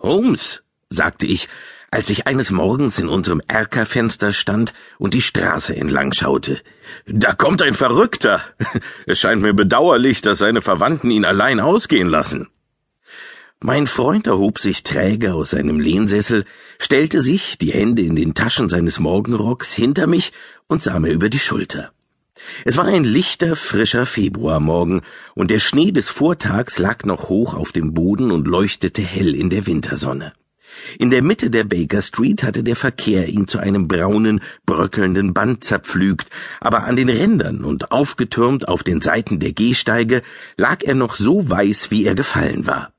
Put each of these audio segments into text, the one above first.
Holmes, sagte ich, als ich eines Morgens in unserem Erkerfenster stand und die Straße entlang schaute. Da kommt ein Verrückter. Es scheint mir bedauerlich, dass seine Verwandten ihn allein ausgehen lassen. Mein Freund erhob sich träge aus seinem Lehnsessel, stellte sich, die Hände in den Taschen seines Morgenrocks, hinter mich und sah mir über die Schulter. Es war ein lichter, frischer Februarmorgen, und der Schnee des Vortags lag noch hoch auf dem Boden und leuchtete hell in der Wintersonne. In der Mitte der Baker Street hatte der Verkehr ihn zu einem braunen, bröckelnden Band zerpflügt, aber an den Rändern und aufgetürmt auf den Seiten der Gehsteige lag er noch so weiß, wie er gefallen war.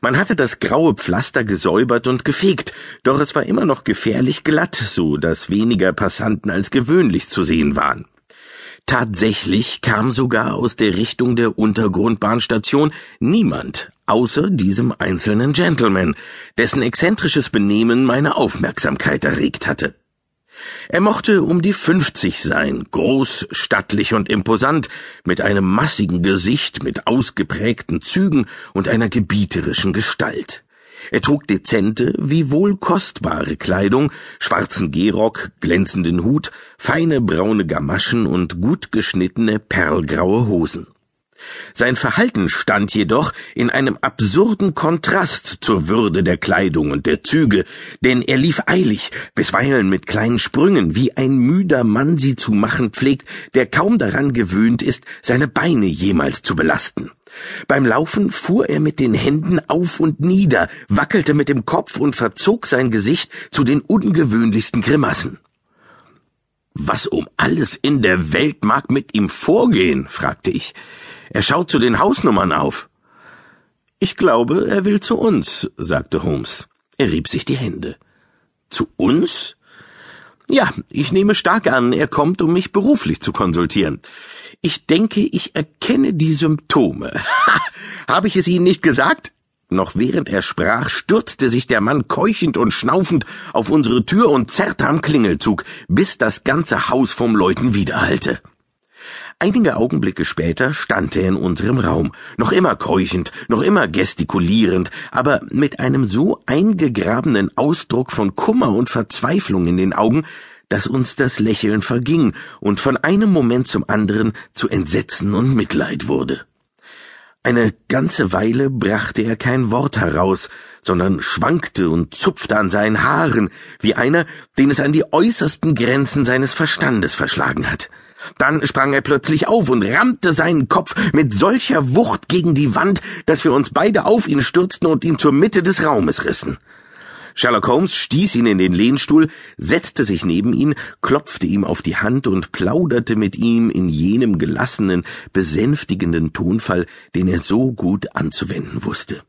Man hatte das graue Pflaster gesäubert und gefegt, doch es war immer noch gefährlich glatt, so dass weniger Passanten als gewöhnlich zu sehen waren. Tatsächlich kam sogar aus der Richtung der Untergrundbahnstation niemand außer diesem einzelnen Gentleman, dessen exzentrisches Benehmen meine Aufmerksamkeit erregt hatte. Er mochte um die fünfzig sein, groß, stattlich und imposant, mit einem massigen Gesicht, mit ausgeprägten Zügen und einer gebieterischen Gestalt. Er trug dezente, wiewohl kostbare Kleidung, schwarzen Gehrock, glänzenden Hut, feine braune Gamaschen und gut geschnittene perlgraue Hosen. Sein Verhalten stand jedoch in einem absurden Kontrast zur Würde der Kleidung und der Züge, denn er lief eilig, bisweilen mit kleinen Sprüngen, wie ein müder Mann sie zu machen pflegt, der kaum daran gewöhnt ist, seine Beine jemals zu belasten. Beim Laufen fuhr er mit den Händen auf und nieder, wackelte mit dem Kopf und verzog sein Gesicht zu den ungewöhnlichsten Grimassen. Was um alles in der Welt mag mit ihm vorgehen? fragte ich. Er schaut zu den Hausnummern auf. Ich glaube, er will zu uns, sagte Holmes. Er rieb sich die Hände. Zu uns? Ja, ich nehme stark an, er kommt, um mich beruflich zu konsultieren. Ich denke, ich erkenne die Symptome. Habe ich es Ihnen nicht gesagt? Noch während er sprach, stürzte sich der Mann keuchend und schnaufend auf unsere Tür und zerrte am Klingelzug, bis das ganze Haus vom Läuten widerhallte. Einige Augenblicke später stand er in unserem Raum, noch immer keuchend, noch immer gestikulierend, aber mit einem so eingegrabenen Ausdruck von Kummer und Verzweiflung in den Augen, dass uns das Lächeln verging und von einem Moment zum anderen zu Entsetzen und Mitleid wurde. Eine ganze Weile brachte er kein Wort heraus, sondern schwankte und zupfte an seinen Haaren, wie einer, den es an die äußersten Grenzen seines Verstandes verschlagen hat. Dann sprang er plötzlich auf und rammte seinen Kopf mit solcher Wucht gegen die Wand, dass wir uns beide auf ihn stürzten und ihn zur Mitte des Raumes rissen. Sherlock Holmes stieß ihn in den Lehnstuhl, setzte sich neben ihn, klopfte ihm auf die Hand und plauderte mit ihm in jenem gelassenen, besänftigenden Tonfall, den er so gut anzuwenden wusste.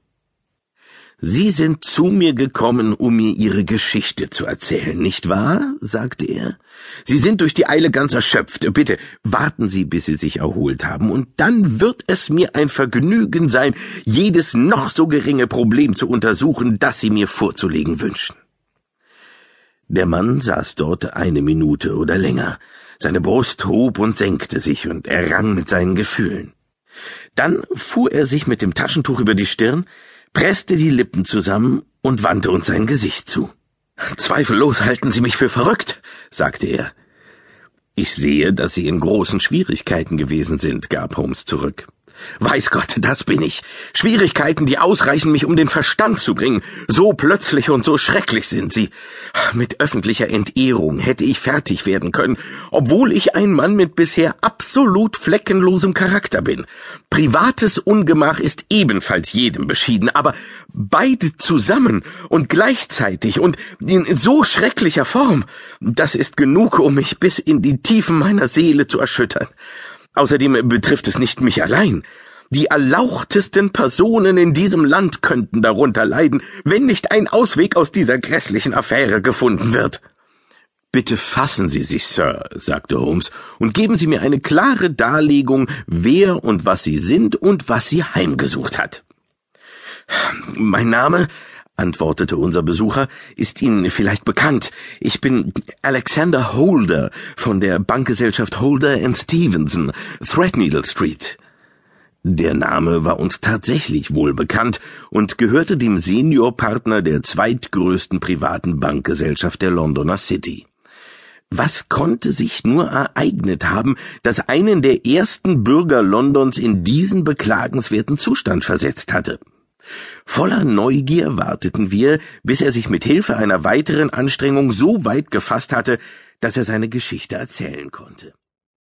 Sie sind zu mir gekommen, um mir Ihre Geschichte zu erzählen, nicht wahr? sagte er. Sie sind durch die Eile ganz erschöpft. Bitte warten Sie, bis Sie sich erholt haben, und dann wird es mir ein Vergnügen sein, jedes noch so geringe Problem zu untersuchen, das Sie mir vorzulegen wünschen. Der Mann saß dort eine Minute oder länger. Seine Brust hob und senkte sich, und er rang mit seinen Gefühlen. Dann fuhr er sich mit dem Taschentuch über die Stirn, presste die Lippen zusammen und wandte uns sein Gesicht zu. Zweifellos halten Sie mich für verrückt, sagte er. Ich sehe, dass Sie in großen Schwierigkeiten gewesen sind, gab Holmes zurück. Weiß Gott, das bin ich. Schwierigkeiten, die ausreichen, mich um den Verstand zu bringen. So plötzlich und so schrecklich sind sie. Mit öffentlicher Entehrung hätte ich fertig werden können, obwohl ich ein Mann mit bisher absolut fleckenlosem Charakter bin. Privates Ungemach ist ebenfalls jedem beschieden, aber beide zusammen und gleichzeitig und in so schrecklicher Form, das ist genug, um mich bis in die Tiefen meiner Seele zu erschüttern. Außerdem betrifft es nicht mich allein. Die erlauchtesten Personen in diesem Land könnten darunter leiden, wenn nicht ein Ausweg aus dieser grässlichen Affäre gefunden wird. Bitte fassen Sie sich, Sir, sagte Holmes, und geben Sie mir eine klare Darlegung, wer und was Sie sind und was Sie heimgesucht hat. Mein Name, antwortete unser Besucher, ist Ihnen vielleicht bekannt. Ich bin Alexander Holder von der Bankgesellschaft Holder Stevenson, Threadneedle Street. Der Name war uns tatsächlich wohlbekannt und gehörte dem Seniorpartner der zweitgrößten privaten Bankgesellschaft der Londoner City. Was konnte sich nur ereignet haben, das einen der ersten Bürger Londons in diesen beklagenswerten Zustand versetzt hatte? Voller Neugier warteten wir, bis er sich mit Hilfe einer weiteren Anstrengung so weit gefasst hatte, dass er seine Geschichte erzählen konnte.